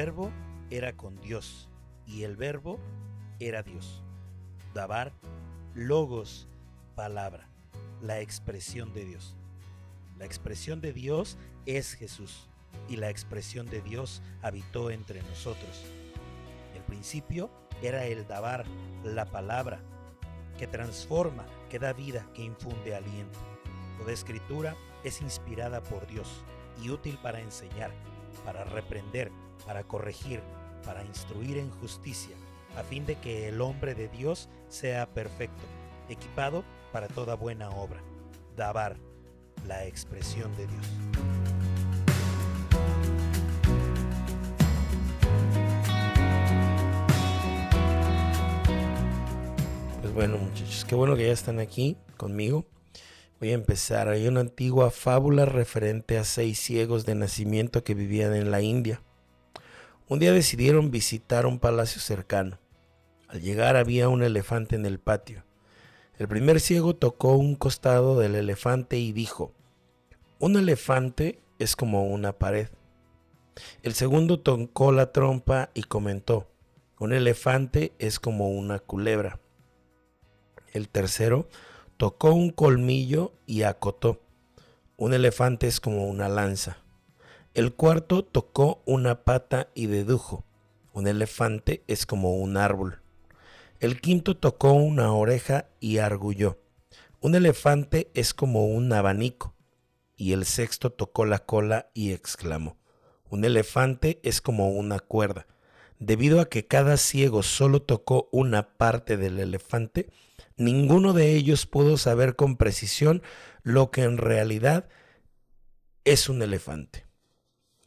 verbo era con Dios, y el verbo era Dios. Dabar, logos, palabra, la expresión de Dios. La expresión de Dios es Jesús, y la expresión de Dios habitó entre nosotros. El principio era el Dabar, la palabra, que transforma, que da vida, que infunde aliento. Toda escritura es inspirada por Dios y útil para enseñar, para reprender, para corregir, para instruir en justicia, a fin de que el hombre de Dios sea perfecto, equipado para toda buena obra. Dabar, la expresión de Dios. Pues bueno muchachos, qué bueno que ya están aquí conmigo. Voy a empezar. Hay una antigua fábula referente a seis ciegos de nacimiento que vivían en la India. Un día decidieron visitar un palacio cercano. Al llegar había un elefante en el patio. El primer ciego tocó un costado del elefante y dijo, un elefante es como una pared. El segundo tocó la trompa y comentó, un elefante es como una culebra. El tercero tocó un colmillo y acotó. Un elefante es como una lanza. El cuarto tocó una pata y dedujo. Un elefante es como un árbol. El quinto tocó una oreja y arguyó. Un elefante es como un abanico. Y el sexto tocó la cola y exclamó. Un elefante es como una cuerda. Debido a que cada ciego solo tocó una parte del elefante, ninguno de ellos pudo saber con precisión lo que en realidad es un elefante.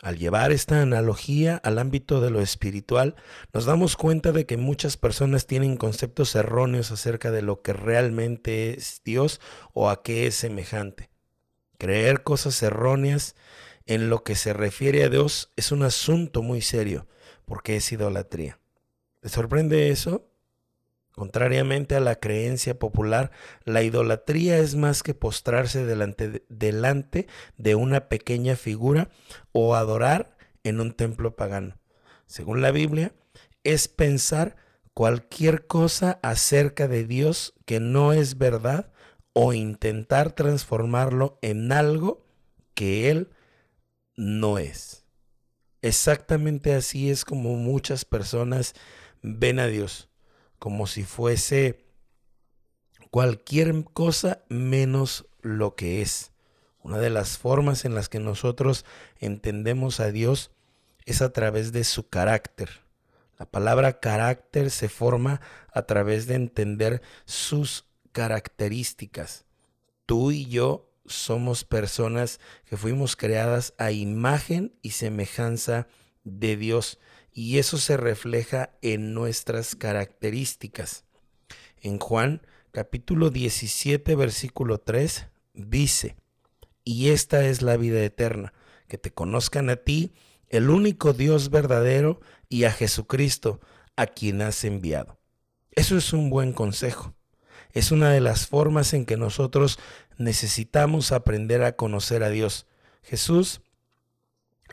Al llevar esta analogía al ámbito de lo espiritual, nos damos cuenta de que muchas personas tienen conceptos erróneos acerca de lo que realmente es Dios o a qué es semejante. Creer cosas erróneas en lo que se refiere a Dios es un asunto muy serio, porque es idolatría. ¿Le sorprende eso? Contrariamente a la creencia popular, la idolatría es más que postrarse delante de, una pequeña figura o adorar en un templo pagano. Según la Biblia, es pensar cualquier cosa acerca de Dios que no es verdad o intentar transformarlo en algo que Él no es. Exactamente así es como muchas personas ven a Dios como si fuese cualquier cosa menos lo que es. Una de las formas en las que nosotros entendemos a Dios es a través de su carácter. La palabra carácter se forma a través de entender sus características. Tú y yo somos personas que fuimos creadas a imagen y semejanza de Dios y eso se refleja en nuestras características. En Juan capítulo 17 versículo 3 dice, y esta es la vida eterna, que te conozcan a ti, el único Dios verdadero, y a Jesucristo, a quien has enviado. Eso es un buen consejo. Es una de las formas en que nosotros necesitamos aprender a conocer a Dios. Jesús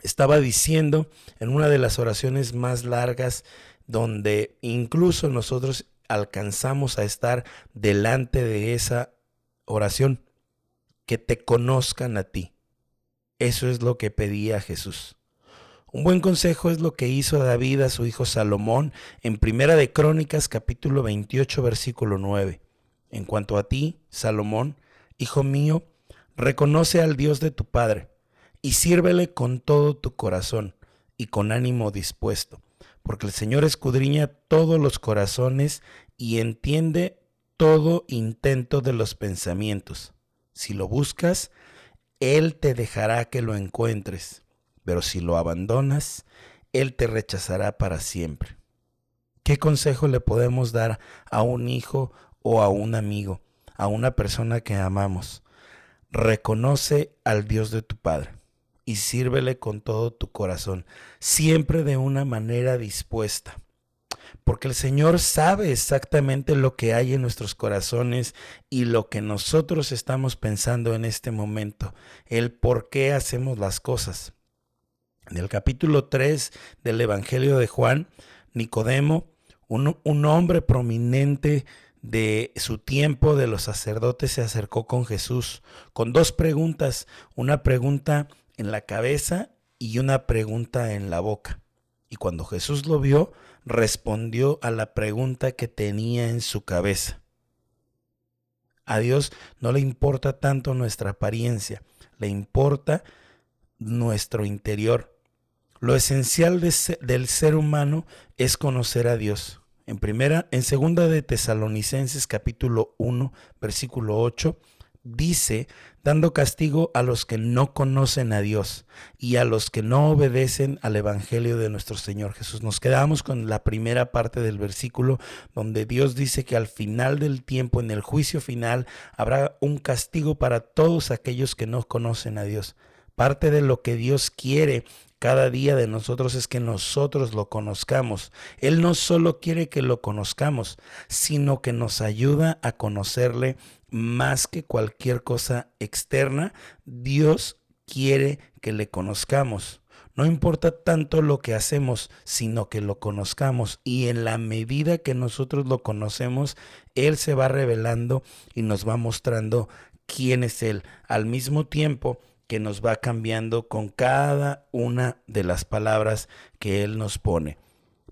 estaba diciendo en una de las oraciones más largas donde incluso nosotros alcanzamos a estar delante de esa oración, que te conozcan a ti. Eso es lo que pedía Jesús. Un buen consejo es lo que hizo David a su hijo Salomón en Primera de Crónicas capítulo 28 versículo 9. En cuanto a ti, Salomón, hijo mío, reconoce al Dios de tu Padre y sírvele con todo tu corazón y con ánimo dispuesto, porque el Señor escudriña todos los corazones y entiende todo intento de los pensamientos. Si lo buscas, Él te dejará que lo encuentres, pero si lo abandonas, Él te rechazará para siempre. ¿Qué consejo le podemos dar a un hijo o a un amigo, a una persona que amamos? Reconoce al Dios de tu Padre y sírvele con todo tu corazón, siempre de una manera dispuesta. Porque el Señor sabe exactamente lo que hay en nuestros corazones y lo que nosotros estamos pensando en este momento, el por qué hacemos las cosas. En el capítulo 3 del Evangelio de Juan, Nicodemo, un, un hombre prominente de su tiempo de los sacerdotes se acercó con Jesús con dos preguntas, una pregunta en la cabeza y una pregunta en la boca. Y cuando Jesús lo vio, respondió a la pregunta que tenía en su cabeza. A Dios no le importa tanto nuestra apariencia, le importa nuestro interior. Lo esencial del ser humano es conocer a Dios. En primera, en segunda de Tesalonicenses capítulo 1, versículo 8, dice, dando castigo a los que no conocen a Dios y a los que no obedecen al Evangelio de nuestro Señor Jesús. Nos quedamos con la primera parte del versículo donde Dios dice que al final del tiempo, en el juicio final, habrá un castigo para todos aquellos que no conocen a Dios. Parte de lo que Dios quiere cada día de nosotros es que nosotros lo conozcamos. Él no solo quiere que lo conozcamos, sino que nos ayuda a conocerle más que cualquier cosa externa. Dios quiere que le conozcamos. No importa tanto lo que hacemos, sino que lo conozcamos. Y en la medida que nosotros lo conocemos, Él se va revelando y nos va mostrando quién es Él. Al mismo tiempo, que nos va cambiando con cada una de las palabras que Él nos pone.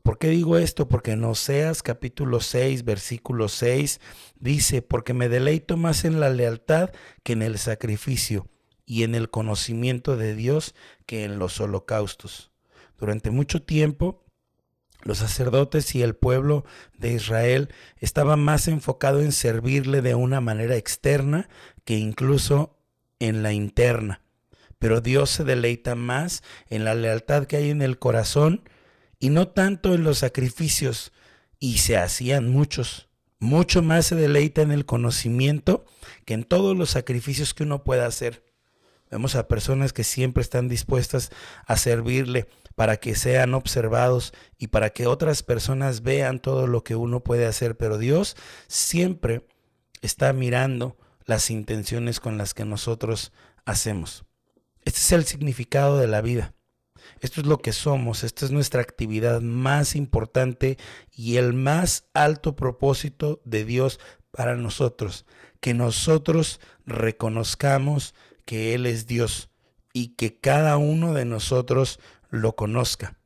¿Por qué digo esto? Porque en Oseas capítulo 6, versículo 6 dice, porque me deleito más en la lealtad que en el sacrificio y en el conocimiento de Dios que en los holocaustos. Durante mucho tiempo, los sacerdotes y el pueblo de Israel estaban más enfocados en servirle de una manera externa que incluso en la interna pero Dios se deleita más en la lealtad que hay en el corazón y no tanto en los sacrificios. Y se hacían muchos. Mucho más se deleita en el conocimiento que en todos los sacrificios que uno pueda hacer. Vemos a personas que siempre están dispuestas a servirle para que sean observados y para que otras personas vean todo lo que uno puede hacer, pero Dios siempre está mirando las intenciones con las que nosotros hacemos. Este es el significado de la vida. Esto es lo que somos, esta es nuestra actividad más importante y el más alto propósito de Dios para nosotros, que nosotros reconozcamos que Él es Dios y que cada uno de nosotros lo conozca.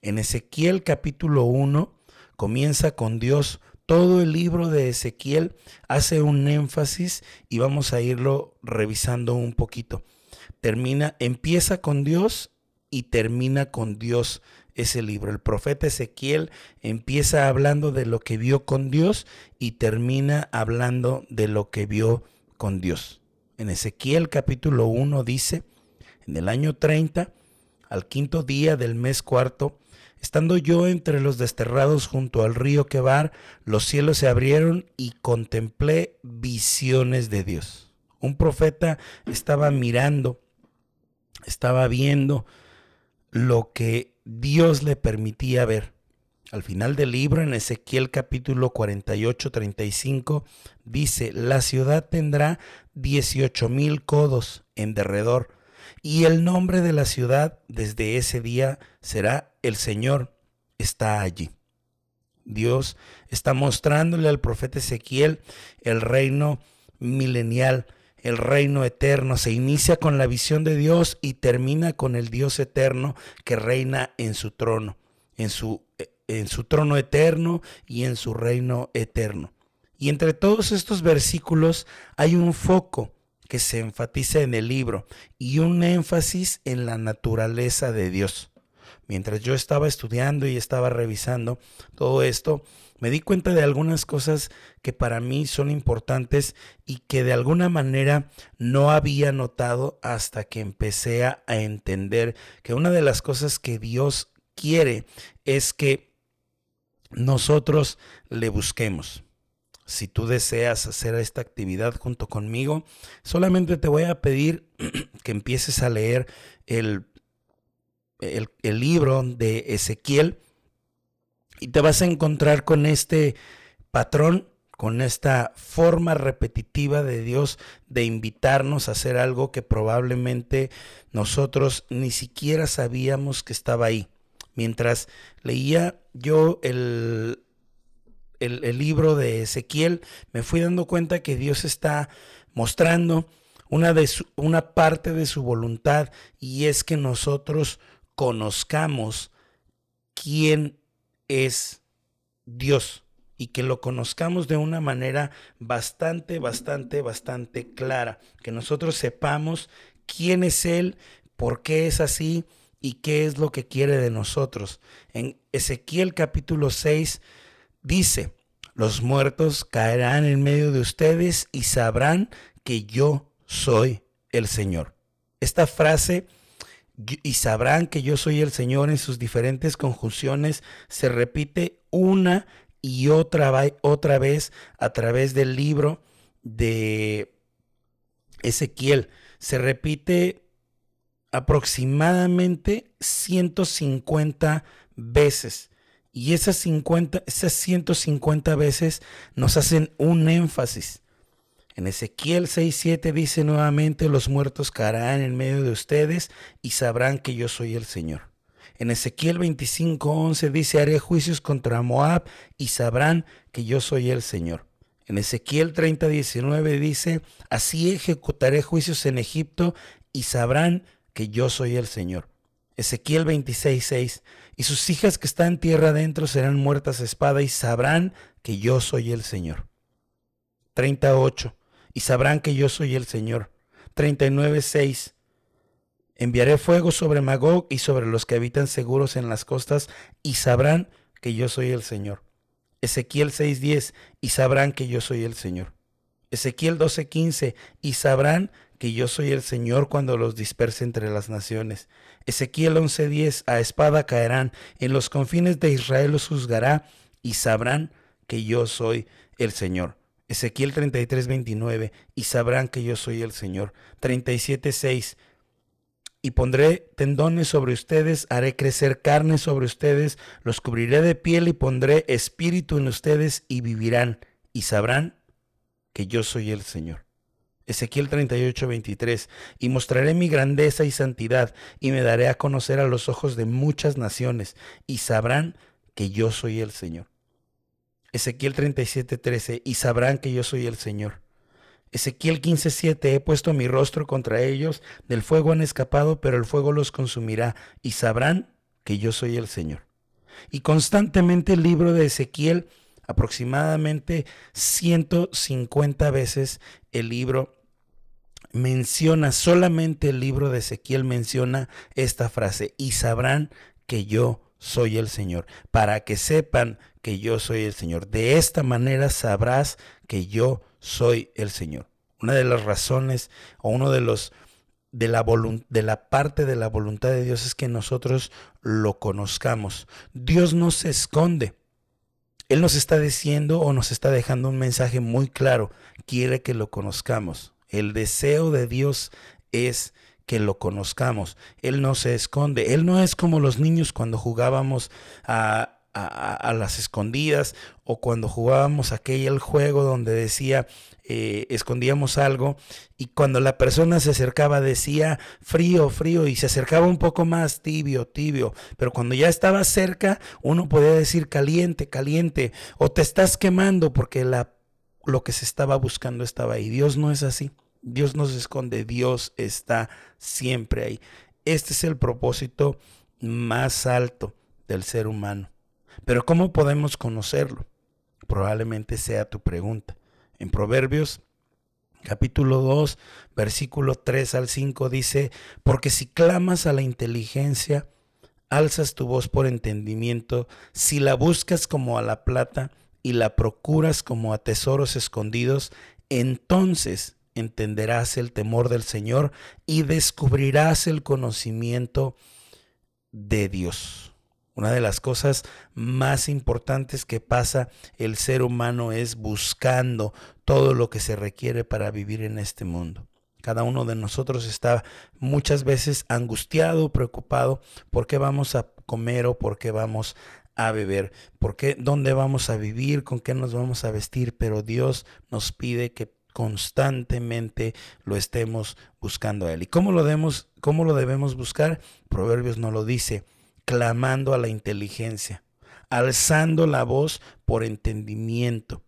En Ezequiel capítulo 1 comienza con Dios. Todo el libro de Ezequiel hace un énfasis y vamos a irlo revisando un poquito termina, empieza con Dios y termina con Dios ese libro. El profeta Ezequiel empieza hablando de lo que vio con Dios y termina hablando de lo que vio con Dios. En Ezequiel capítulo 1 dice, en el año 30, al quinto día del mes cuarto, estando yo entre los desterrados junto al río Quebar, los cielos se abrieron y contemplé visiones de Dios. Un profeta estaba mirando estaba viendo lo que Dios le permitía ver. Al final del libro, en Ezequiel capítulo 48, 35, dice, la ciudad tendrá 18 mil codos en derredor, y el nombre de la ciudad desde ese día será el Señor está allí. Dios está mostrándole al profeta Ezequiel el reino milenial, el reino eterno. Se inicia con la visión de Dios y termina con el Dios eterno que reina en su trono, en su, en su trono eterno y en su reino eterno. Y entre todos estos versículos hay un foco que se enfatiza en el libro y un énfasis en la naturaleza de Dios. Mientras yo estaba estudiando y estaba revisando todo esto, me di cuenta de algunas cosas que para mí son importantes y que de alguna manera no había notado hasta que empecé a, entender que una de las cosas que Dios quiere es que nosotros le busquemos. Si tú deseas hacer esta actividad junto conmigo, solamente te voy a pedir que empieces a leer el, el, libro de Ezequiel y te vas a encontrar con este patrón, con esta forma repetitiva de Dios de invitarnos a hacer algo que probablemente nosotros ni siquiera sabíamos que estaba ahí. Mientras leía yo el, el, libro de Ezequiel, me fui dando cuenta que Dios está mostrando una, de una parte de su voluntad y es que nosotros conozcamos quién es Dios y que lo conozcamos de una manera bastante, bastante, bastante clara, que nosotros sepamos quién es Él, por qué es así y qué es lo que quiere de nosotros. En Ezequiel capítulo 6 dice, los muertos caerán en medio de ustedes y sabrán que yo soy el Señor. Esta frase y sabrán que yo soy el Señor en sus diferentes conjunciones se repite una y otra, vez a través del libro de Ezequiel. Se repite aproximadamente 150 veces. Y esas, 50, esas 150 veces nos hacen un énfasis. En Ezequiel 6:7 dice nuevamente, los muertos caerán en medio de ustedes y sabrán que yo soy el Señor. En Ezequiel 25:11 dice, haré juicios contra Moab y sabrán que yo soy el Señor. En Ezequiel 30:19 dice, así ejecutaré juicios en Egipto y sabrán que yo soy el Señor. Ezequiel 26:6, y sus hijas que están tierra adentro serán muertas a espada y sabrán que yo soy el Señor. 38, y sabrán que yo soy el Señor. 39:6, Enviaré fuego sobre Magog y sobre los que habitan seguros en las costas, y sabrán que yo soy el Señor. Ezequiel 6:10, y sabrán que yo soy el Señor. Ezequiel 12:15, y sabrán que yo soy el Señor cuando los disperse entre las naciones. Ezequiel 11:10, a espada caerán, en los confines de Israel los juzgará, y sabrán que yo soy el Señor. Ezequiel 33:29, y sabrán que yo soy el Señor. 37:6, y pondré tendones sobre ustedes, haré crecer carne sobre ustedes, los cubriré de piel y pondré espíritu en ustedes y vivirán y sabrán que yo soy el Señor. Ezequiel 38, 23, y mostraré mi grandeza y santidad, y me daré a conocer a los ojos de muchas naciones, y sabrán que yo soy el Señor. Ezequiel 37, 13, y sabrán que yo soy el Señor. Ezequiel 15:7, he puesto mi rostro contra ellos, del fuego han escapado, pero el fuego los consumirá, y sabrán que yo soy el Señor. Y constantemente el libro de Ezequiel, aproximadamente 150 veces el libro menciona, solamente el libro de Ezequiel menciona esta frase, y sabrán que yo soy el Señor, para que sepan que yo soy el Señor. De esta manera sabrás que yo soy el Señor. Una de las razones o uno de los de la, de la parte de la voluntad de Dios es que nosotros lo conozcamos. Dios no se esconde. Él nos está diciendo o nos está dejando un mensaje muy claro. Quiere que lo conozcamos. El deseo de Dios es que lo conozcamos. Él no se esconde. Él no es como los niños cuando jugábamos a, a, las escondidas o cuando jugábamos aquel juego donde decía eh, escondíamos algo y cuando la persona se acercaba decía frío, frío y se acercaba un poco más tibio, tibio, pero cuando ya estaba cerca uno podía decir caliente, caliente o te estás quemando porque la, lo que se estaba buscando estaba ahí. Dios no es así. Dios no se esconde, Dios está siempre ahí. Este es el propósito más alto del ser humano. Pero ¿cómo podemos conocerlo? Probablemente sea tu pregunta. En Proverbios capítulo 2, versículo 3 al 5 dice, porque si clamas a la inteligencia, alzas tu voz por entendimiento, si la buscas como a la plata y la procuras como a tesoros escondidos, entonces entenderás el temor del Señor y descubrirás el conocimiento de Dios. Una de las cosas más importantes que pasa el ser humano es buscando todo lo que se requiere para vivir en este mundo. Cada uno de nosotros está muchas veces angustiado, preocupado por qué vamos a comer o por qué vamos a beber, por qué, dónde vamos a vivir, con qué nos vamos a vestir, pero Dios nos pide que constantemente lo estemos buscando a Él. ¿Y cómo lo debemos, cómo lo debemos buscar? Proverbios no lo dice, clamando a la inteligencia, alzando la voz por entendimiento,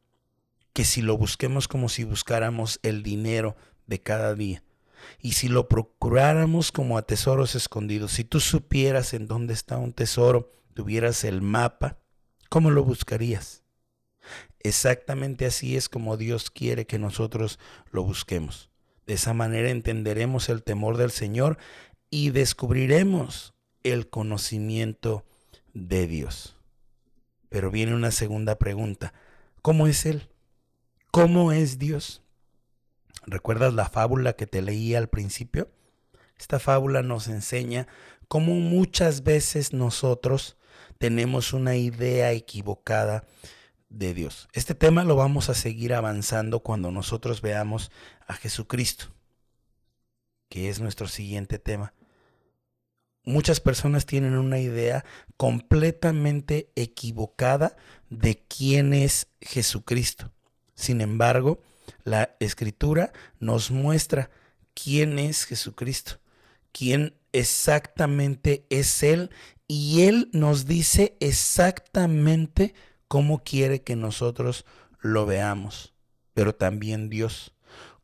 que si lo busquemos como si buscáramos el dinero de cada día. Y si lo procuráramos como a tesoros escondidos, si tú supieras en dónde está un tesoro, tuvieras el mapa, ¿cómo lo buscarías? Exactamente así es como Dios quiere que nosotros lo busquemos. De esa manera entenderemos el temor del Señor y descubriremos el conocimiento de Dios. Pero viene una segunda pregunta. ¿Cómo es Él? ¿Cómo es Dios? ¿Recuerdas la fábula que te leí al principio? Esta fábula nos enseña cómo muchas veces nosotros tenemos una idea equivocada de Dios. Este tema lo vamos a seguir avanzando cuando nosotros veamos a Jesucristo, que es nuestro siguiente tema. Muchas personas tienen una idea completamente equivocada de quién es Jesucristo. Sin embargo, la escritura nos muestra quién es Jesucristo, quién exactamente es Él y Él nos dice exactamente cómo quiere que nosotros lo veamos, pero también Dios.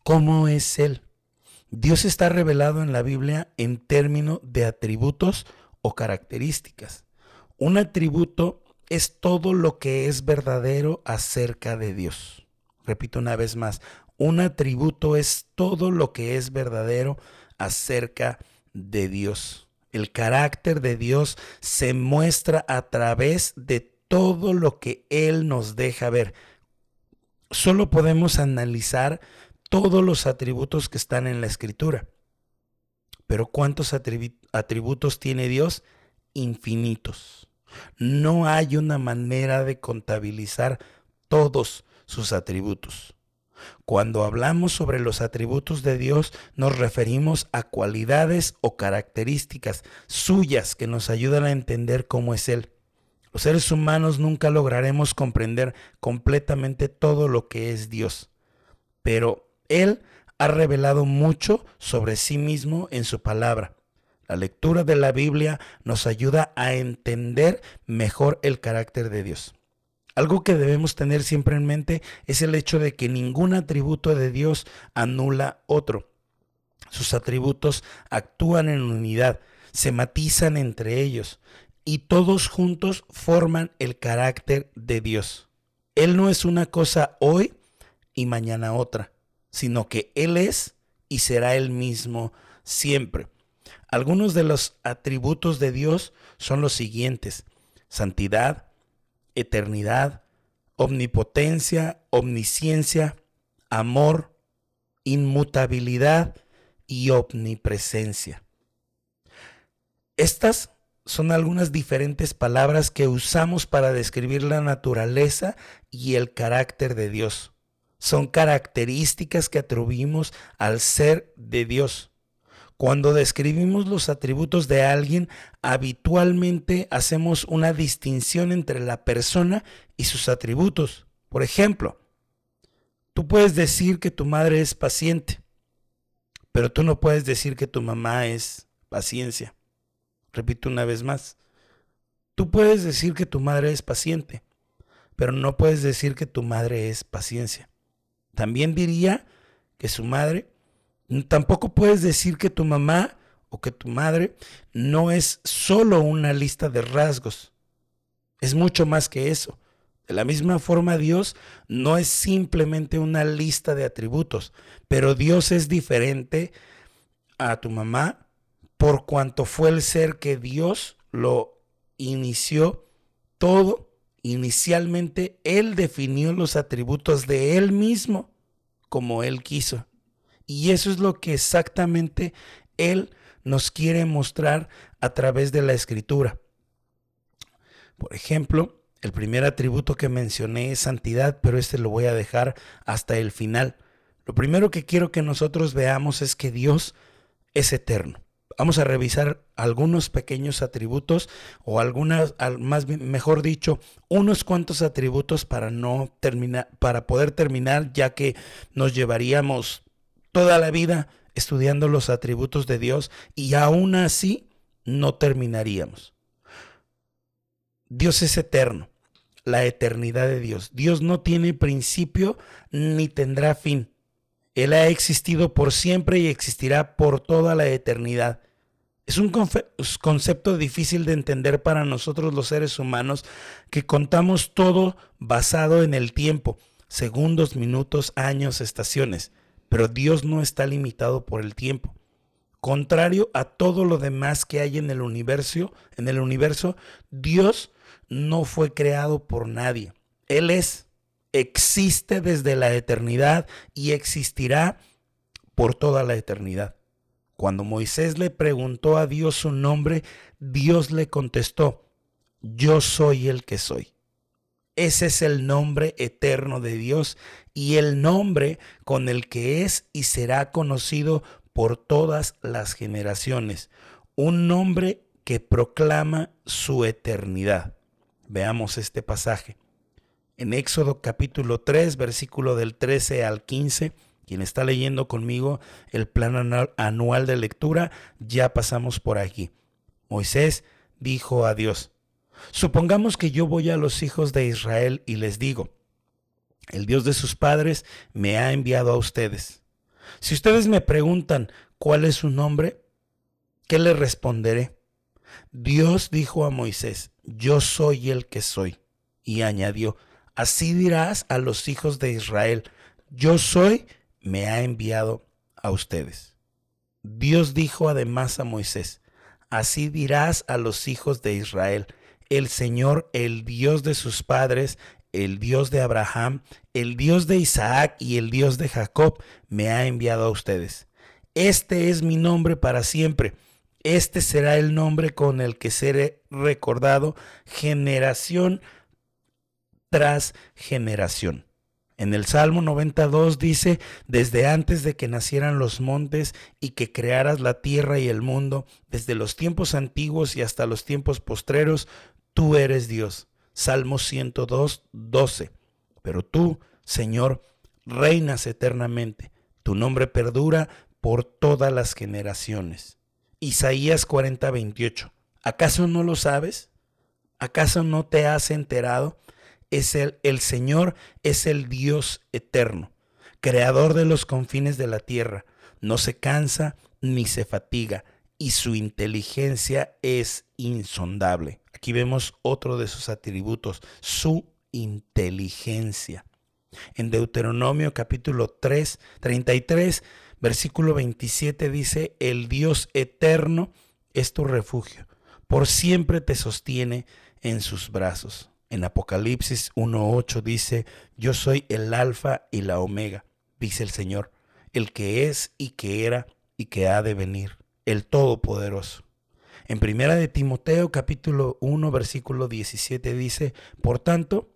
¿Cómo es Él? Dios está revelado en la Biblia en términos de atributos o características. Un atributo es todo lo que es verdadero acerca de Dios. Repito una vez más, un atributo es todo lo que es verdadero acerca de Dios. El carácter de Dios se muestra a través de todo lo que Él nos deja ver. Solo podemos analizar todos los atributos que están en la escritura. Pero ¿cuántos atributos tiene Dios? Infinitos. No hay una manera de contabilizar todos sus atributos. Cuando hablamos sobre los atributos de Dios, nos referimos a cualidades o características suyas que nos ayudan a entender cómo es Él. Los seres humanos nunca lograremos comprender completamente todo lo que es Dios, pero Él ha revelado mucho sobre sí mismo en su palabra. La lectura de la Biblia nos ayuda a entender mejor el carácter de Dios. Algo que debemos tener siempre en mente es el hecho de que ningún atributo de Dios anula otro. Sus atributos actúan en unidad, se matizan entre ellos y todos juntos forman el carácter de Dios. Él no es una cosa hoy y mañana otra, sino que Él es y será el mismo siempre. Algunos de los atributos de Dios son los siguientes. Santidad, eternidad, omnipotencia, omnisciencia, amor, inmutabilidad y omnipresencia. Estas son algunas diferentes palabras que usamos para describir la naturaleza y el carácter de Dios. Son características que atribuimos al ser de Dios. Cuando describimos los atributos de alguien, habitualmente hacemos una distinción entre la persona y sus atributos. Por ejemplo, tú puedes decir que tu madre es paciente, pero tú no puedes decir que tu mamá es paciencia. Repito una vez más. Tú puedes decir que tu madre es paciente, pero no puedes decir que tu madre es paciencia. También diría que su madre Tampoco puedes decir que tu mamá o que tu madre no es solo una lista de rasgos. Es mucho más que eso. De la misma forma, Dios no es simplemente una lista de atributos, pero Dios es diferente a tu mamá por cuanto fue el ser que Dios lo inició todo. Inicialmente, Él definió los atributos de Él mismo como Él quiso. Y eso es lo que exactamente Él nos quiere mostrar a través de la escritura. Por ejemplo, el primer atributo que mencioné es santidad, pero este lo voy a dejar hasta el final. Lo primero que quiero que nosotros veamos es que Dios es eterno. Vamos a revisar algunos pequeños atributos o algunas, más mejor dicho, unos cuantos atributos para no terminar, para poder terminar, ya que nos llevaríamos toda la vida estudiando los atributos de Dios y aún así no terminaríamos. Dios es eterno, la eternidad de Dios. Dios no tiene principio ni tendrá fin. Él ha existido por siempre y existirá por toda la eternidad. Es un concepto difícil de entender para nosotros los seres humanos que contamos todo basado en el tiempo, segundos, minutos, años, estaciones. Pero Dios no está limitado por el tiempo. Contrario a todo lo demás que hay en el universo, en el universo, Dios no fue creado por nadie. Él es existe desde la eternidad y existirá por toda la eternidad. Cuando Moisés le preguntó a Dios su nombre, Dios le contestó, yo soy el que soy. Ese es el nombre eterno de Dios y el nombre con el que es y será conocido por todas las generaciones. Un nombre que proclama su eternidad. Veamos este pasaje en Éxodo capítulo 3, versículo del 13 al 15. Quien está leyendo conmigo el plan anual de lectura, ya pasamos por aquí. Moisés dijo a Dios, supongamos que yo voy a los hijos de Israel y les digo, el Dios de sus padres me ha enviado a ustedes. Si ustedes me preguntan cuál es su nombre, ¿qué les responderé? Dios dijo a Moisés, yo soy el que soy. Y añadió, Así dirás a los hijos de Israel, yo soy, me ha enviado a ustedes. Dios dijo además a Moisés, así dirás a los hijos de Israel, el Señor, el Dios de sus padres, el Dios de Abraham, el Dios de Isaac y el Dios de Jacob, me ha enviado a ustedes. Este es mi nombre para siempre. Este será el nombre con el que seré recordado generación tras generación. En el Salmo 92 dice, desde antes de que nacieran los montes y que crearas la tierra y el mundo, desde los tiempos antiguos y hasta los tiempos postreros, tú eres Dios. Salmo 102, 12. Pero tú, Señor, reinas eternamente. Tu nombre perdura por todas las generaciones. Isaías 40, 28. ¿Acaso no lo sabes? ¿Acaso no te has enterado? Es el, Señor es el Dios eterno, creador de los confines de la tierra. No se cansa ni se fatiga y su inteligencia es insondable. Aquí vemos otro de sus atributos, su inteligencia. En Deuteronomio capítulo 3, 33, versículo 27 dice, el Dios eterno es tu refugio, por siempre te sostiene en sus brazos. En Apocalipsis 1.8 dice, yo soy el alfa y la omega, dice el Señor, el que es y que era y que ha de venir, el Todopoderoso. En primera de Timoteo capítulo 1 versículo 17 dice, por tanto,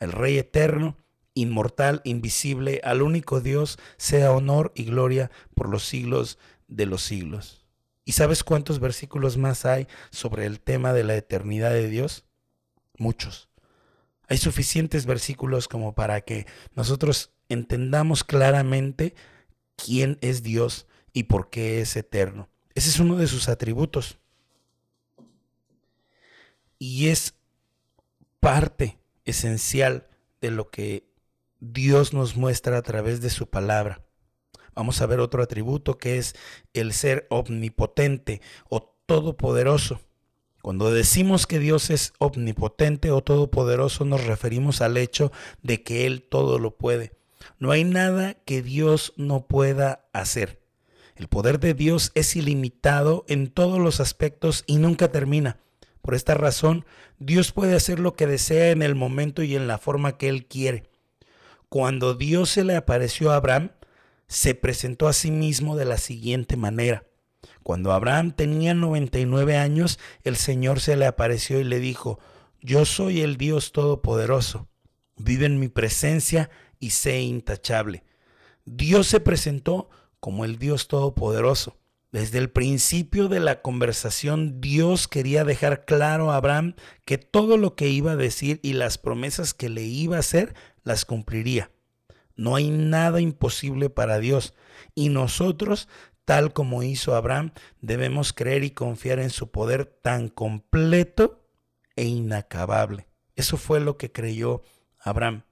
el Rey eterno, inmortal, invisible, al único Dios, sea honor y gloria por los siglos de los siglos. ¿Y sabes cuántos versículos más hay sobre el tema de la eternidad de Dios? muchos. Hay suficientes versículos como para que nosotros entendamos claramente quién es Dios y por qué es eterno. Ese es uno de sus atributos. Y es parte esencial de lo que Dios nos muestra a través de su palabra. Vamos a ver otro atributo que es el ser omnipotente o todopoderoso. Cuando decimos que Dios es omnipotente o todopoderoso, nos referimos al hecho de que Él todo lo puede. No hay nada que Dios no pueda hacer. El poder de Dios es ilimitado en todos los aspectos y nunca termina. Por esta razón, Dios puede hacer lo que desea en el momento y en la forma que Él quiere. Cuando Dios se le apareció a Abraham, se presentó a sí mismo de la siguiente manera. Cuando Abraham tenía 99 años, el Señor se le apareció y le dijo, yo soy el Dios Todopoderoso, vive en mi presencia y sé intachable. Dios se presentó como el Dios Todopoderoso. Desde el principio de la conversación, Dios quería dejar claro a Abraham que todo lo que iba a decir y las promesas que le iba a hacer las cumpliría. No hay nada imposible para Dios y nosotros, tal como hizo Abraham, debemos creer y confiar en su poder tan completo e inacabable. Eso fue lo que creyó Abraham.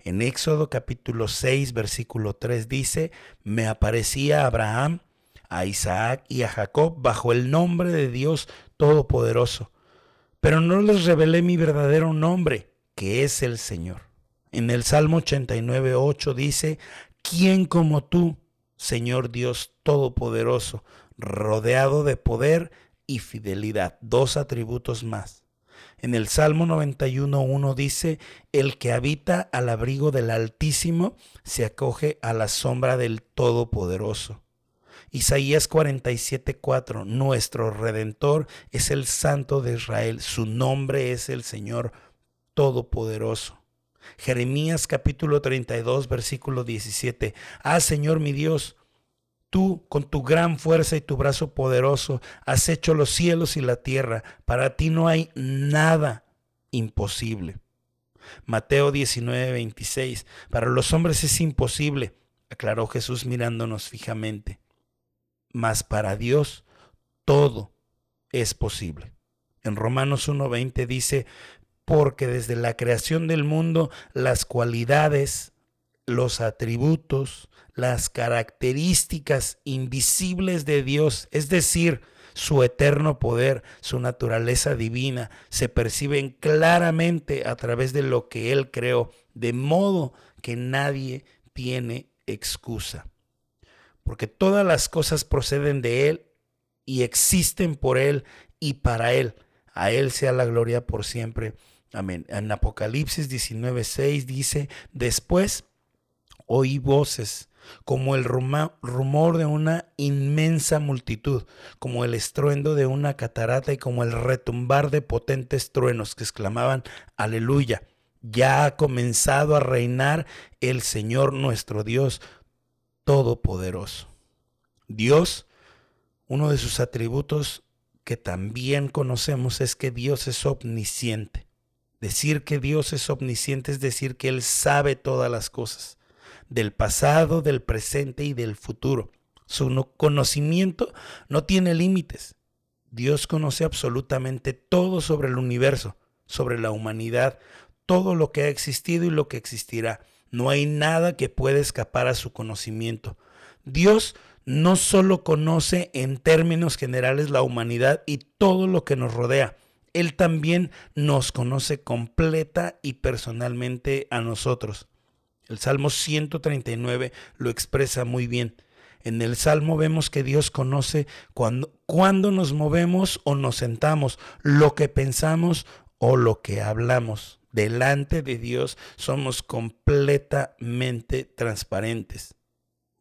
En Éxodo capítulo 6, versículo 3 dice, me aparecía Abraham, a Isaac y a Jacob bajo el nombre de Dios Todopoderoso, pero no les revelé mi verdadero nombre, que es el Señor. En el Salmo 89, 8 dice, ¿quién como tú, Señor Dios Todopoderoso, rodeado de poder y fidelidad? Dos atributos más. En el Salmo 91.1 dice, el que habita al abrigo del Altísimo se acoge a la sombra del Todopoderoso. Isaías 47.4, nuestro Redentor es el Santo de Israel, su nombre es el Señor Todopoderoso. Jeremías capítulo 32, versículo 17, Ah Señor mi Dios, Tú, con tu gran fuerza y tu brazo poderoso, has hecho los cielos y la tierra. Para ti no hay nada imposible. Mateo 19, 26. Para los hombres es imposible, aclaró Jesús mirándonos fijamente. Mas para Dios todo es posible. En Romanos 1.20 dice, porque desde la creación del mundo las cualidades, los atributos, las características invisibles de Dios, es decir, su eterno poder, su naturaleza divina, se perciben claramente a través de lo que Él creó, de modo que nadie tiene excusa. Porque todas las cosas proceden de Él y existen por Él y para Él. A Él sea la gloria por siempre. Amén. En Apocalipsis 19:6 dice, después oí voces como el rumor de una inmensa multitud, como el estruendo de una catarata y como el retumbar de potentes truenos que exclamaban, aleluya, ya ha comenzado a reinar el Señor nuestro Dios Todopoderoso. Dios, uno de sus atributos que también conocemos es que Dios es omnisciente. Decir que Dios es omnisciente es decir que Él sabe todas las cosas del pasado, del presente y del futuro. Su conocimiento no tiene límites. Dios conoce absolutamente todo sobre el universo, sobre la humanidad, todo lo que ha existido y lo que existirá. No hay nada que pueda escapar a su conocimiento. Dios no solo conoce en términos generales la humanidad y todo lo que nos rodea, Él también nos conoce completa y personalmente a nosotros. El Salmo 139 lo expresa muy bien. En el Salmo vemos que Dios conoce cuando, cuando nos movemos o nos sentamos, lo que pensamos o lo que hablamos. Delante de Dios somos completamente transparentes.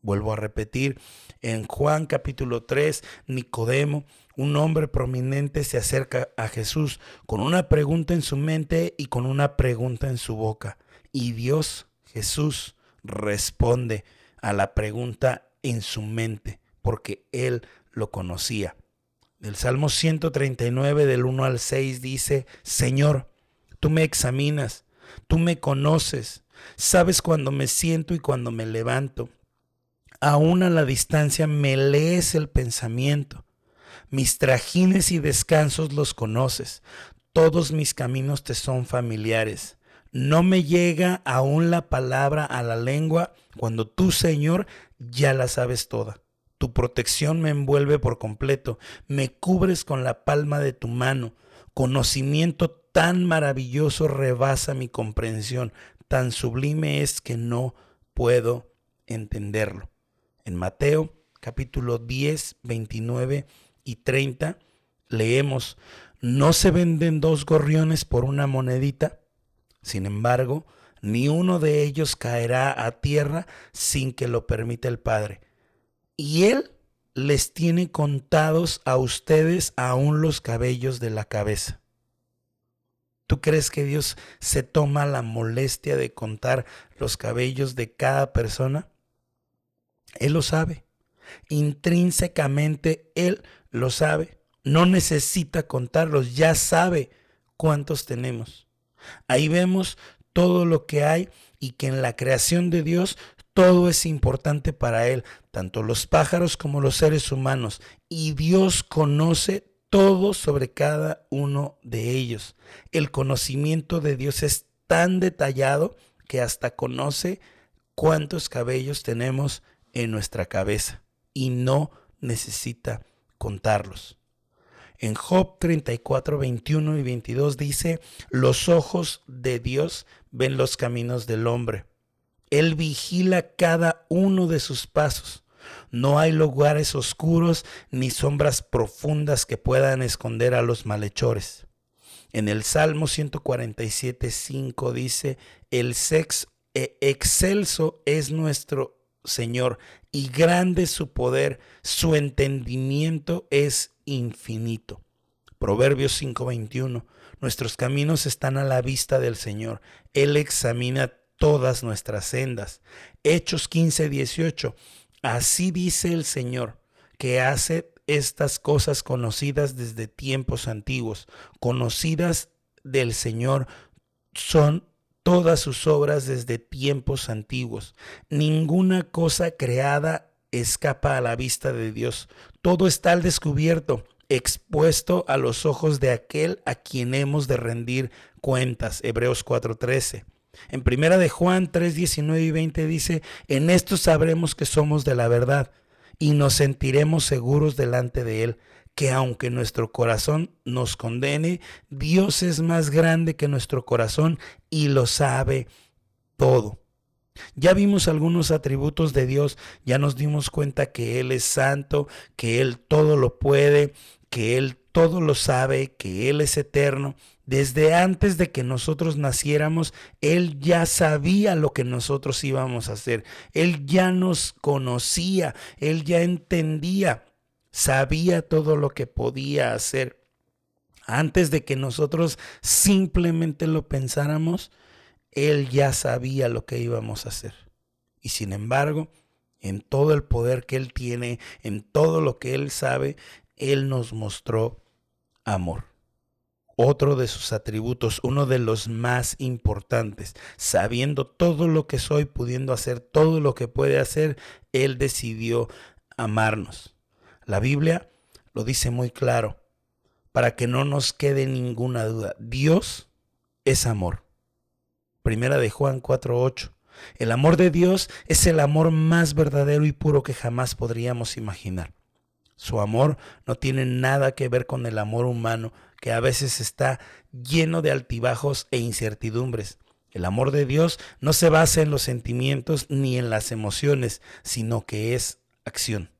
Vuelvo a repetir, en Juan capítulo 3, Nicodemo, un hombre prominente, se acerca a Jesús con una pregunta en su mente y con una pregunta en su boca. Y Dios Jesús responde a la pregunta en su mente, porque él lo conocía. El Salmo 139 del 1 al 6 dice, Señor, tú me examinas, tú me conoces, sabes cuando me siento y cuando me levanto. Aún a la distancia me lees el pensamiento. Mis trajines y descansos los conoces. Todos mis caminos te son familiares. No me llega aún la palabra a la lengua cuando tú, Señor, ya la sabes toda. Tu protección me envuelve por completo, me cubres con la palma de tu mano. Conocimiento tan maravilloso rebasa mi comprensión, tan sublime es que no puedo entenderlo. En Mateo capítulo 10, 29 y 30 leemos, ¿no se venden dos gorriones por una monedita? Sin embargo, ni uno de ellos caerá a tierra sin que lo permita el Padre. Y Él les tiene contados a ustedes aún los cabellos de la cabeza. ¿Tú crees que Dios se toma la molestia de contar los cabellos de cada persona? Él lo sabe. Intrínsecamente Él lo sabe. No necesita contarlos, ya sabe cuántos tenemos. Ahí vemos todo lo que hay y que en la creación de Dios todo es importante para Él, tanto los pájaros como los seres humanos. Y Dios conoce todo sobre cada uno de ellos. El conocimiento de Dios es tan detallado que hasta conoce cuántos cabellos tenemos en nuestra cabeza y no necesita contarlos. En Job 34, 21 y 22 dice, los ojos de Dios ven los caminos del hombre. Él vigila cada uno de sus pasos. No hay lugares oscuros ni sombras profundas que puedan esconder a los malhechores. En el Salmo 147, 5 dice, el sex e excelso es nuestro Señor y grande su poder, su entendimiento es infinito. Proverbios 5:21, nuestros caminos están a la vista del Señor, Él examina todas nuestras sendas. Hechos 15:18, así dice el Señor, que hace estas cosas conocidas desde tiempos antiguos, conocidas del Señor son todas sus obras desde tiempos antiguos. Ninguna cosa creada escapa a la vista de Dios. Todo está al descubierto, expuesto a los ojos de aquel a quien hemos de rendir cuentas. Hebreos 4:13. En primera de Juan 3, 19 y 20 dice, en esto sabremos que somos de la verdad y nos sentiremos seguros delante de Él que aunque nuestro corazón nos condene, Dios es más grande que nuestro corazón y lo sabe todo. Ya vimos algunos atributos de Dios, ya nos dimos cuenta que Él es santo, que Él todo lo puede, que Él todo lo sabe, que Él es eterno. Desde antes de que nosotros naciéramos, Él ya sabía lo que nosotros íbamos a hacer. Él ya nos conocía, Él ya entendía sabía todo lo que podía hacer. Antes de que nosotros simplemente lo pensáramos, Él ya sabía lo que íbamos a hacer. Y sin embargo, en todo el poder que Él tiene, en todo lo que Él sabe, Él nos mostró amor. Otro de sus atributos, uno de los más importantes, sabiendo todo lo que soy, pudiendo hacer todo lo que puede hacer, Él decidió amarnos. La Biblia lo dice muy claro, para que no nos quede ninguna duda. Dios es amor. Primera de Juan 4:8. El amor de Dios es el amor más verdadero y puro que jamás podríamos imaginar. Su amor no tiene nada que ver con el amor humano, que a veces está lleno de altibajos e incertidumbres. El amor de Dios no se basa en los sentimientos ni en las emociones, sino que es acción.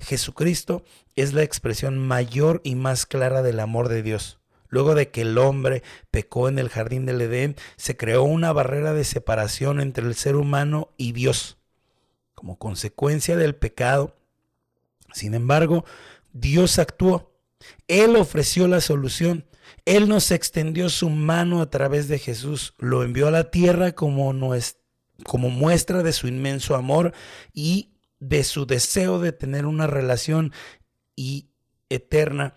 Jesucristo es la expresión mayor y más clara del amor de Dios. Luego de que el hombre pecó en el jardín del Edén, se creó una barrera de separación entre el ser humano y Dios. Como consecuencia del pecado, sin embargo, Dios actuó. Él ofreció la solución. Él nos extendió su mano a través de Jesús, lo envió a la tierra como, como muestra de su inmenso amor y de su deseo de tener una relación y eterna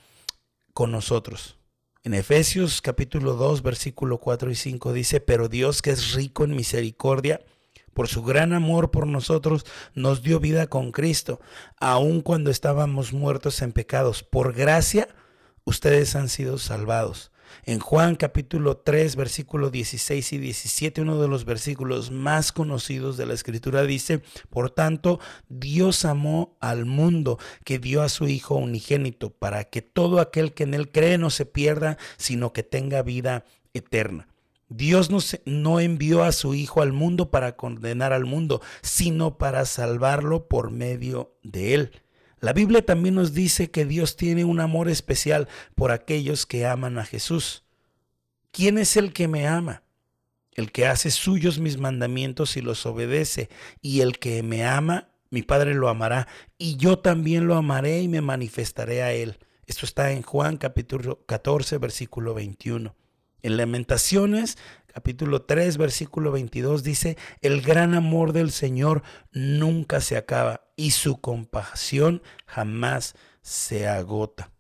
con nosotros. En Efesios capítulo 2, versículo 4 y 5 dice, pero Dios que es rico en misericordia, por su gran amor por nosotros, nos dio vida con Cristo, aun cuando estábamos muertos en pecados. Por gracia, ustedes han sido salvados. En Juan capítulo 3, versículo 16 y 17, uno de los versículos más conocidos de la escritura dice, por tanto, Dios amó al mundo que dio a su Hijo unigénito para que todo aquel que en él cree no se pierda, sino que tenga vida eterna. Dios no, no, envió a su Hijo al mundo para condenar al mundo, sino para salvarlo por medio de él. La Biblia también nos dice que Dios tiene un amor especial por aquellos que aman a Jesús. ¿Quién es el que me ama? El que hace suyos mis mandamientos y los obedece. Y el que me ama, mi Padre lo amará. Y yo también lo amaré y me manifestaré a él. Esto está en Juan capítulo 14, versículo 21. En Lamentaciones, capítulo 3, versículo 22 dice, el gran amor del Señor nunca se acaba y su compasión jamás se agota.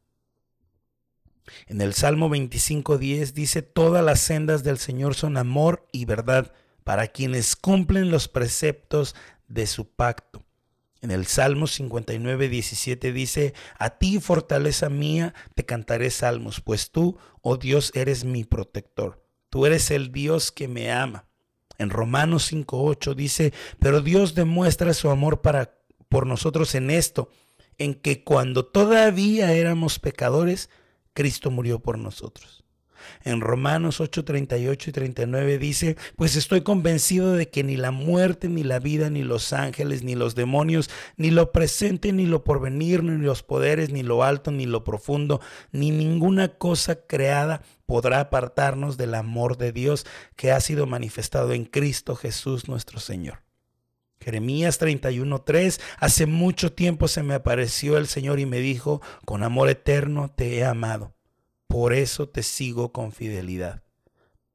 En el Salmo 25.10 dice, todas las sendas del Señor son amor y verdad para quienes cumplen los preceptos de su pacto. En el Salmo 59.17 dice, a ti fortaleza mía te cantaré salmos, pues tú, oh Dios, eres mi protector. Tú eres el Dios que me ama. En Romanos 5.8 dice, pero Dios demuestra su amor para, por nosotros en esto, en que cuando todavía éramos pecadores, Cristo murió por nosotros. En Romanos 8, 38 y 39 dice, pues estoy convencido de que ni la muerte, ni la vida, ni los ángeles, ni los demonios, ni lo presente, ni lo porvenir, ni los poderes, ni lo alto, ni lo profundo, ni ninguna cosa creada podrá apartarnos del amor de Dios que ha sido manifestado en Cristo Jesús nuestro Señor. Jeremías 31:3, hace mucho tiempo se me apareció el Señor y me dijo, con amor eterno te he amado, por eso te sigo con fidelidad.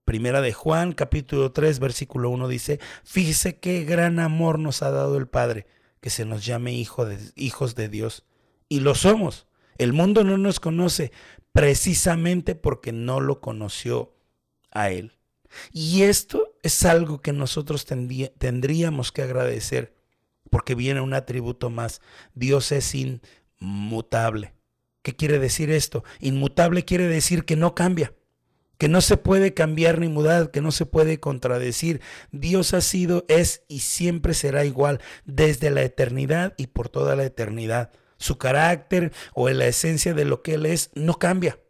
Primera de Juan capítulo 3 versículo 1 dice, fíjese qué gran amor nos ha dado el Padre, que se nos llame hijos de Dios. Y lo somos. El mundo no nos conoce precisamente porque no lo conoció a Él. Y esto es algo que nosotros tendríamos que agradecer, porque viene un atributo más. Dios es inmutable. ¿Qué quiere decir esto? Inmutable quiere decir que no cambia, que no se puede cambiar ni mudar, que no se puede contradecir. Dios ha sido, es y siempre será igual desde la eternidad y por toda la eternidad. Su carácter o la esencia de lo que Él es no cambia.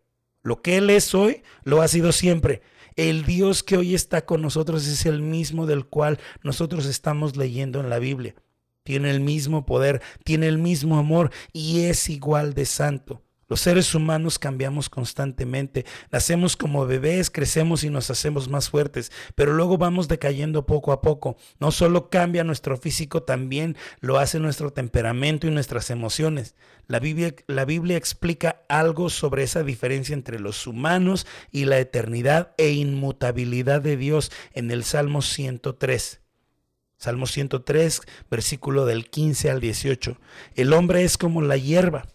Lo que Él es hoy lo ha sido siempre. El Dios que hoy está con nosotros es el mismo del cual nosotros estamos leyendo en la Biblia. Tiene el mismo poder, tiene el mismo amor y es igual de santo. Los seres humanos cambiamos constantemente, nacemos como bebés, crecemos y nos hacemos más fuertes, pero luego vamos decayendo poco a poco. No solo cambia nuestro físico, también lo hace nuestro temperamento y nuestras emociones. La Biblia, la Biblia explica algo sobre esa diferencia entre los humanos y la eternidad e inmutabilidad de Dios en el Salmo 103. Salmo 103, versículo del 15 al 18. El hombre es como la hierba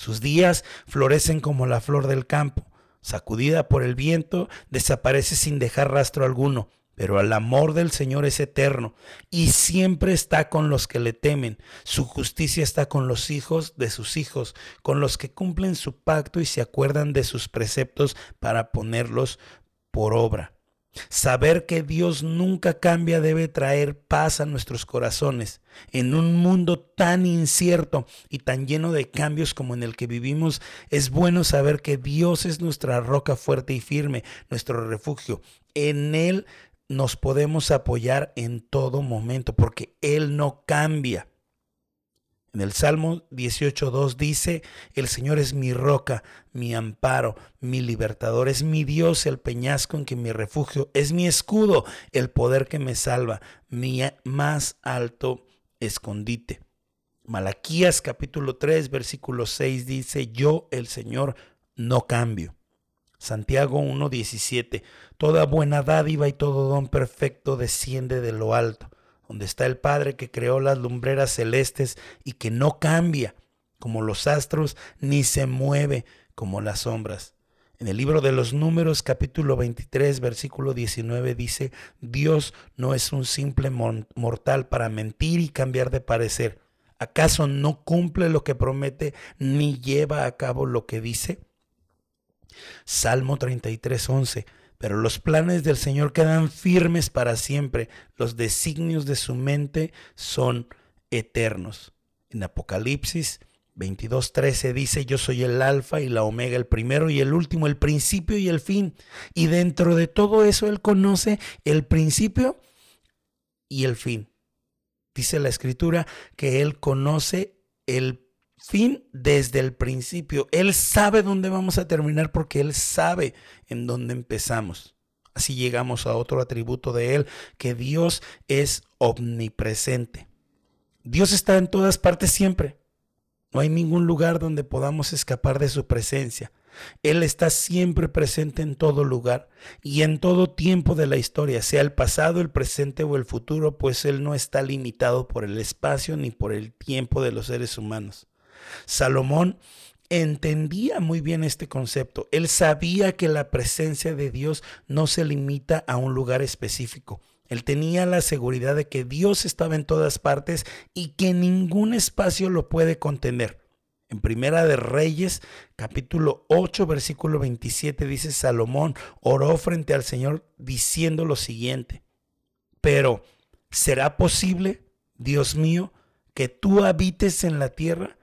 sus días florecen como la flor del campo. Sacudida por el viento, desaparece sin dejar rastro alguno. Pero el amor del Señor es eterno y siempre está con los que le temen. Su justicia está con los hijos de sus hijos, con los que cumplen su pacto y se acuerdan de sus preceptos para ponerlos por obra. Saber que Dios nunca cambia debe traer paz a nuestros corazones. En un mundo tan incierto y tan lleno de cambios como en el que vivimos, es bueno saber que Dios es nuestra roca fuerte y firme, nuestro refugio. En Él nos podemos apoyar en todo momento porque Él no cambia. En el Salmo 18.2 dice, el Señor es mi roca, mi amparo, mi libertador, es mi Dios, el peñasco en que mi refugio, es mi escudo, el poder que me salva, mi más alto escondite. Malaquías capítulo 3, versículo 6 dice, yo el Señor no cambio. Santiago 1.17, toda buena dádiva y todo don perfecto desciende de lo alto donde está el Padre que creó las lumbreras celestes y que no cambia como los astros ni se mueve como las sombras. En el libro de los números capítulo 23 versículo 19 dice, Dios no es un simple mortal para mentir y cambiar de parecer. ¿Acaso no cumple lo que promete ni lleva a cabo lo que dice? Salmo 33, 11 pero los planes del Señor quedan firmes para siempre. Los designios de su mente son eternos. En Apocalipsis 22:13 dice, yo soy el alfa y la omega, el primero y el último, el principio y el fin. Y dentro de todo eso Él conoce el principio y el fin. Dice la escritura que Él conoce el fin desde el principio. Él sabe dónde vamos a terminar porque Él sabe en dónde empezamos. Así llegamos a otro atributo de Él, que Dios es omnipresente. Dios está en todas partes siempre. No hay ningún lugar donde podamos escapar de su presencia. Él está siempre presente en todo lugar y en todo tiempo de la historia, sea el pasado, el presente o el futuro, pues Él no está limitado por el espacio ni por el tiempo de los seres humanos. Salomón entendía muy bien este concepto. Él sabía que la presencia de Dios no se limita a un lugar específico. Él tenía la seguridad de que Dios estaba en todas partes y que ningún espacio lo puede contener. En Primera de Reyes, capítulo 8, versículo 27, dice Salomón oró frente al Señor diciendo lo siguiente, pero ¿será posible, Dios mío, que tú habites en la tierra?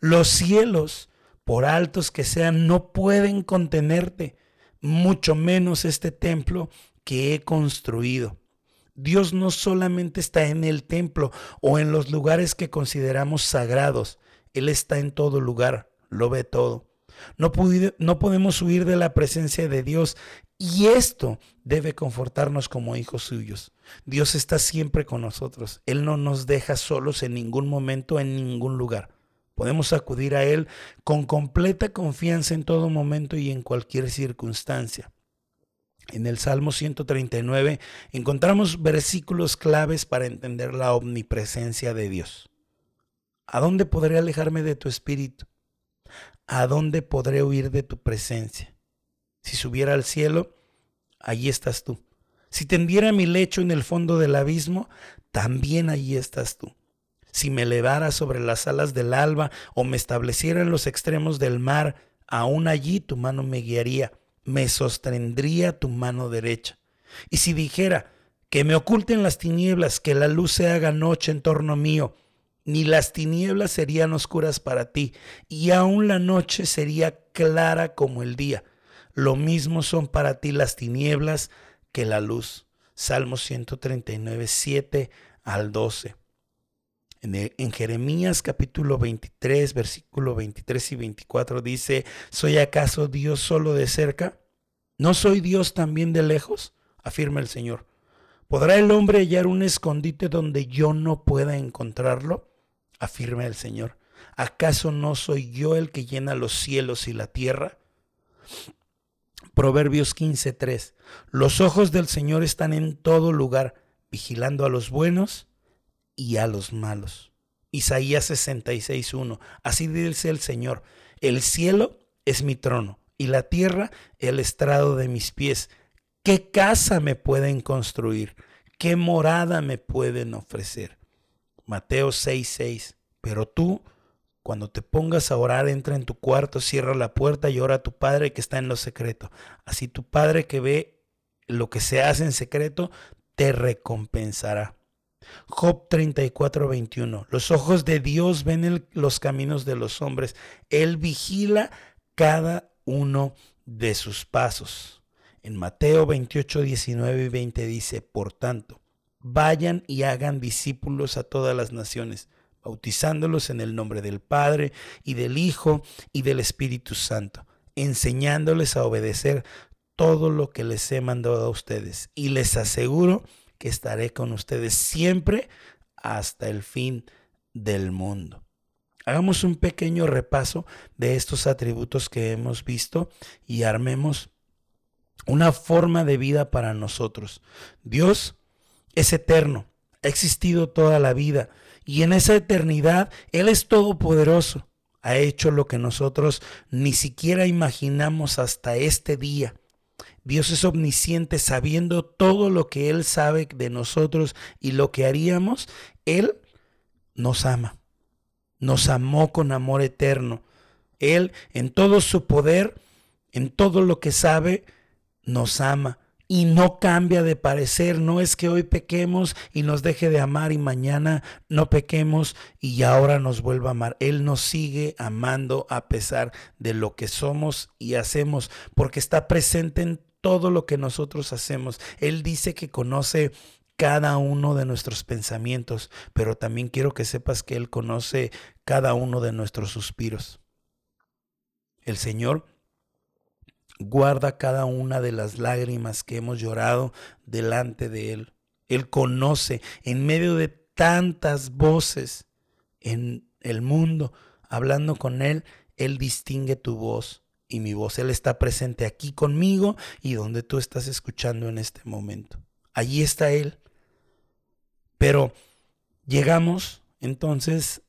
Los cielos, por altos que sean, no pueden contenerte, mucho menos este templo que he construido. Dios no solamente está en el templo o en los lugares que consideramos sagrados, él está en todo lugar, lo ve todo. No, no podemos huir de la presencia de Dios y esto debe confortarnos como hijos suyos. Dios está siempre con nosotros. Él no nos deja solos en ningún momento, en ningún lugar. Podemos acudir a Él con completa confianza en todo momento y en cualquier circunstancia. En el Salmo 139 encontramos versículos claves para entender la omnipresencia de Dios. ¿A dónde podré alejarme de tu espíritu? ¿A dónde podré huir de tu presencia? Si subiera al cielo, allí estás tú. Si tendiera mi lecho en el fondo del abismo, también allí estás tú. Si me elevara sobre las alas del alba o me estableciera en los extremos del mar, aún allí tu mano me guiaría, me sostendría tu mano derecha. Y si dijera, que me oculten las tinieblas, que la luz se haga noche en torno mío, ni las tinieblas serían oscuras para ti, y aún la noche sería clara como el día. Lo mismo son para ti las tinieblas que la luz. Salmo 139, 7 al 12. En, Jeremías capítulo 23, versículo 23 y 24 dice, ¿soy acaso Dios solo de cerca? ¿No soy Dios también de lejos? afirma el Señor. ¿Podrá el hombre hallar un escondite donde yo no pueda encontrarlo? afirma el Señor. ¿Acaso no soy yo el que llena los cielos y la tierra? Proverbios 15:3. Los ojos del Señor están en todo lugar, vigilando a los buenos y a los malos. Isaías 66:1. Así dice el Señor: El cielo es mi trono y la tierra el estrado de mis pies. ¿Qué casa me pueden construir? ¿Qué morada me pueden ofrecer? Mateo 6:6. Pero tú, cuando te pongas a orar, entra en tu cuarto, cierra la puerta y ora a tu Padre que está en lo secreto. Así tu Padre que ve lo que se hace en secreto, te recompensará. Job 34:21. Los ojos de Dios ven los caminos de los hombres. Él vigila cada uno de sus pasos. En Mateo 28, 19 y 20 dice, por tanto, vayan y hagan discípulos a todas las naciones, bautizándolos en el nombre del Padre y del Hijo y del Espíritu Santo, enseñándoles a obedecer todo lo que les he mandado a ustedes. Y les aseguro que estaré con ustedes siempre hasta el fin del mundo. Hagamos un pequeño repaso de estos atributos que hemos visto y armemos una forma de vida para nosotros. Dios es eterno, ha existido toda la vida y en esa eternidad Él es todopoderoso. Ha hecho lo que nosotros ni siquiera imaginamos hasta este día. Dios es omnisciente, sabiendo todo lo que Él sabe de nosotros y lo que haríamos. Él nos ama, nos amó con amor eterno. Él, en todo su poder, en todo lo que sabe, nos ama y no cambia de parecer. No es que hoy pequemos y nos deje de amar y mañana no pequemos y ahora nos vuelva a amar. Él nos sigue amando a pesar de lo que somos y hacemos, porque está presente en todo lo que nosotros hacemos. Él dice que conoce cada uno de nuestros pensamientos, pero también quiero que sepas que Él conoce cada uno de nuestros suspiros. El Señor guarda cada una de las lágrimas que hemos llorado delante de Él. Él conoce en medio de tantas voces en el mundo, hablando con Él, Él distingue tu voz y mi voz. Él está presente aquí conmigo y donde tú estás escuchando en este momento. Allí está Él. Pero llegamos entonces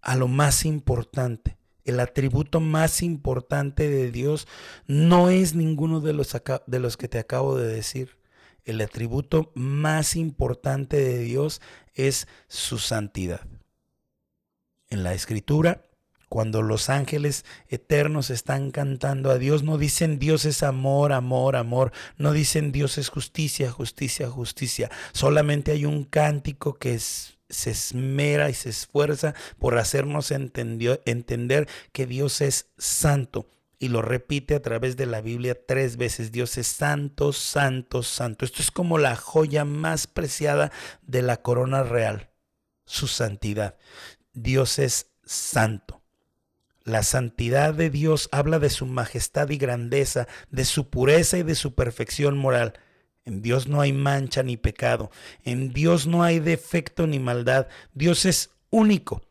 a lo más importante. El atributo más importante de Dios no es ninguno de los, de los que te acabo de decir. El atributo más importante de Dios es su santidad. En la escritura cuando los ángeles eternos están cantando a Dios, no dicen Dios es amor, amor, amor, no dicen Dios es justicia, justicia, justicia. Solamente hay un cántico que se esmera y se esfuerza por hacernos entender que Dios es santo. Y lo repite a través de la Biblia tres veces. Dios es santo, santo, santo. Esto es como la joya más preciada de la corona real, su santidad. Dios es santo. La santidad de Dios habla de su majestad y grandeza, de su pureza y de su perfección moral. En Dios no hay mancha ni pecado, en Dios no hay defecto ni maldad, Dios es único.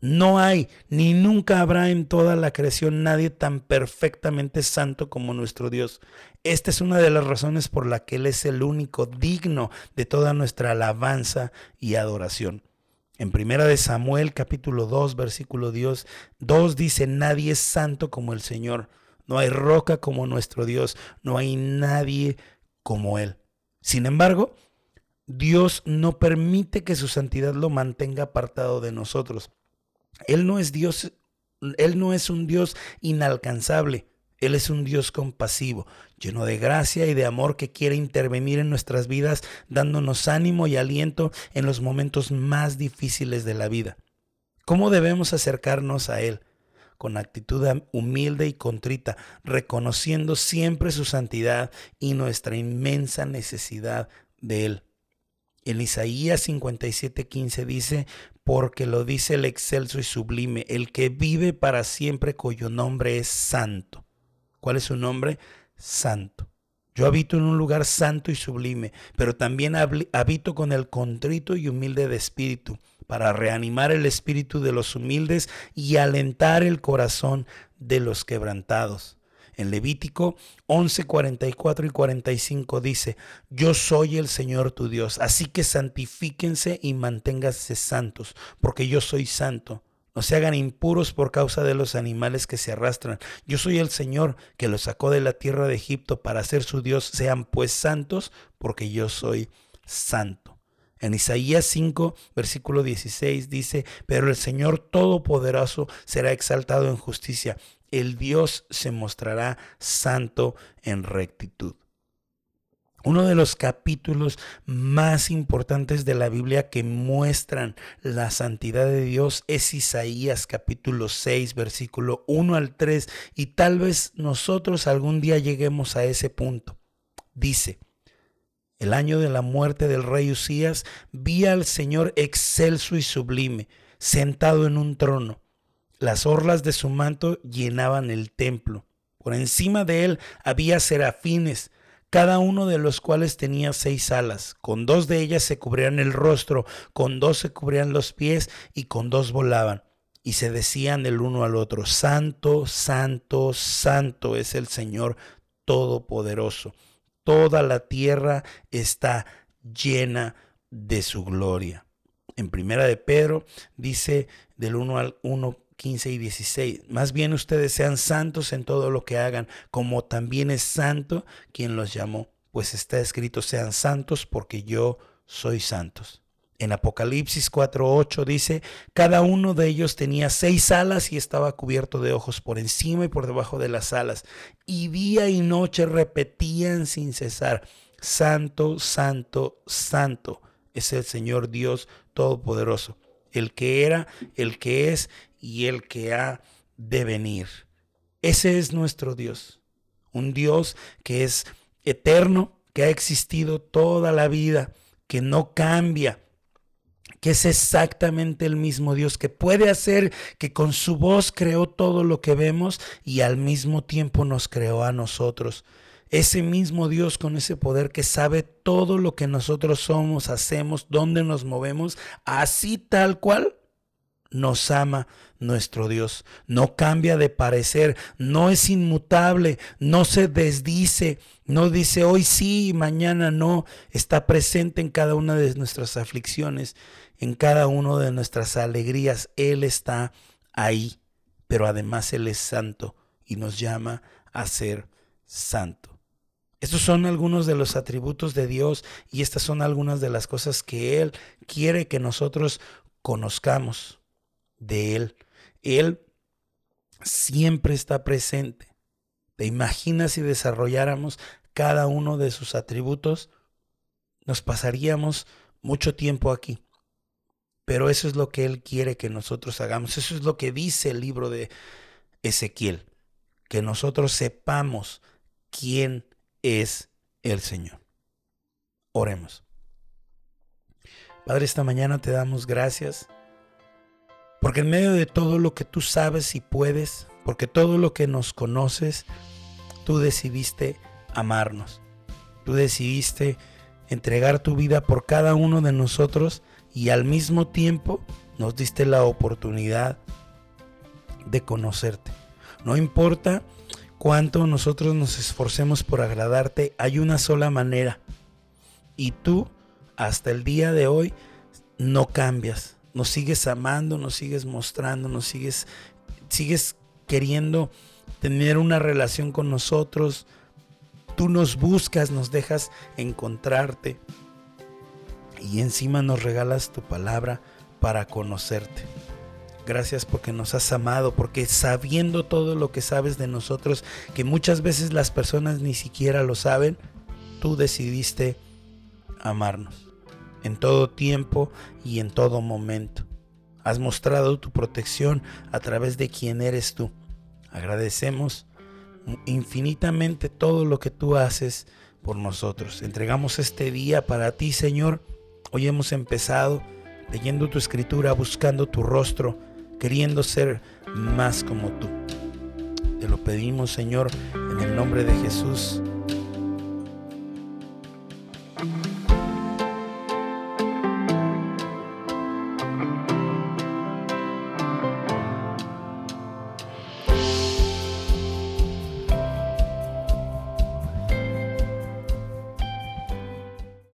No hay ni nunca habrá en toda la creación nadie tan perfectamente santo como nuestro Dios. Esta es una de las razones por la que Él es el único digno de toda nuestra alabanza y adoración. En primera de Samuel capítulo 2 versículo 2, 2 dice, nadie es santo como el Señor, no hay roca como nuestro Dios, no hay nadie como Él. Sin embargo, Dios no permite que su santidad lo mantenga apartado de nosotros. Él no es Dios, Él no es un Dios inalcanzable. Él es un Dios compasivo, lleno de gracia y de amor que quiere intervenir en nuestras vidas, dándonos ánimo y aliento en los momentos más difíciles de la vida. ¿Cómo debemos acercarnos a Él? Con actitud humilde y contrita, reconociendo siempre su santidad y nuestra inmensa necesidad de Él. En Isaías 57:15 dice, porque lo dice el excelso y sublime, el que vive para siempre cuyo nombre es santo. ¿Cuál es su nombre? Santo. Yo habito en un lugar santo y sublime, pero también habito con el contrito y humilde de espíritu, para reanimar el espíritu de los humildes y alentar el corazón de los quebrantados. En Levítico 11, 44 y 45 dice, Yo soy el Señor tu Dios, así que santifíquense y manténganse santos, porque yo soy santo no se hagan impuros por causa de los animales que se arrastran. Yo soy el Señor que los sacó de la tierra de Egipto para ser su Dios. Sean pues santos, porque yo soy santo. En Isaías 5, versículo 16 dice, pero el Señor Todopoderoso será exaltado en justicia. El Dios se mostrará santo en rectitud. Uno de los capítulos más importantes de la Biblia que muestran la santidad de Dios es Isaías capítulo 6 versículo 1 al 3 y tal vez nosotros algún día lleguemos a ese punto. Dice, el año de la muerte del rey Usías vi al Señor excelso y sublime, sentado en un trono. Las orlas de su manto llenaban el templo. Por encima de él había serafines cada uno de los cuales tenía seis alas. Con dos de ellas se cubrían el rostro, con dos se cubrían los pies y con dos volaban. Y se decían el uno al otro, Santo, Santo, Santo es el Señor Todopoderoso. Toda la tierra está llena de su gloria. En primera de Pedro dice del 1 al 1 15 y 16. Más bien ustedes sean santos en todo lo que hagan, como también es santo quien los llamó, pues está escrito sean santos porque yo soy santos. En Apocalipsis 4:8 dice, cada uno de ellos tenía seis alas y estaba cubierto de ojos por encima y por debajo de las alas, y día y noche repetían sin cesar, Santo, Santo, Santo es el Señor Dios Todopoderoso, el que era, el que es y el que ha de venir. Ese es nuestro Dios, un Dios que es eterno, que ha existido toda la vida, que no cambia, que es exactamente el mismo Dios, que puede hacer que con su voz creó todo lo que vemos y al mismo tiempo nos creó a nosotros. Ese mismo Dios con ese poder que sabe todo lo que nosotros somos, hacemos, dónde nos movemos, así tal cual nos ama nuestro Dios. No cambia de parecer, no es inmutable, no se desdice, no dice hoy sí, mañana no. Está presente en cada una de nuestras aflicciones, en cada una de nuestras alegrías. Él está ahí, pero además Él es santo y nos llama a ser santo. Estos son algunos de los atributos de Dios y estas son algunas de las cosas que Él quiere que nosotros conozcamos de Él. Él siempre está presente. ¿Te imaginas si desarrolláramos cada uno de sus atributos? Nos pasaríamos mucho tiempo aquí. Pero eso es lo que Él quiere que nosotros hagamos. Eso es lo que dice el libro de Ezequiel. Que nosotros sepamos quién es el Señor. Oremos. Padre, esta mañana te damos gracias porque en medio de todo lo que tú sabes y puedes, porque todo lo que nos conoces, tú decidiste amarnos. Tú decidiste entregar tu vida por cada uno de nosotros y al mismo tiempo nos diste la oportunidad de conocerte. No importa cuánto nosotros nos esforcemos por agradarte, hay una sola manera. Y tú, hasta el día de hoy, no cambias nos sigues amando, nos sigues mostrando, nos sigues, sigues queriendo tener una relación con nosotros. Tú nos buscas, nos dejas encontrarte y encima nos regalas tu palabra para conocerte. Gracias porque nos has amado, porque sabiendo todo lo que sabes de nosotros, que muchas veces las personas ni siquiera lo saben, tú decidiste amarnos en todo tiempo y en todo momento. Has mostrado tu protección a través de quien eres tú. Agradecemos infinitamente todo lo que tú haces por nosotros. Entregamos este día para ti, Señor. Hoy hemos empezado leyendo tu escritura, buscando tu rostro, queriendo ser más como tú. Te lo pedimos, Señor, en el nombre de Jesús.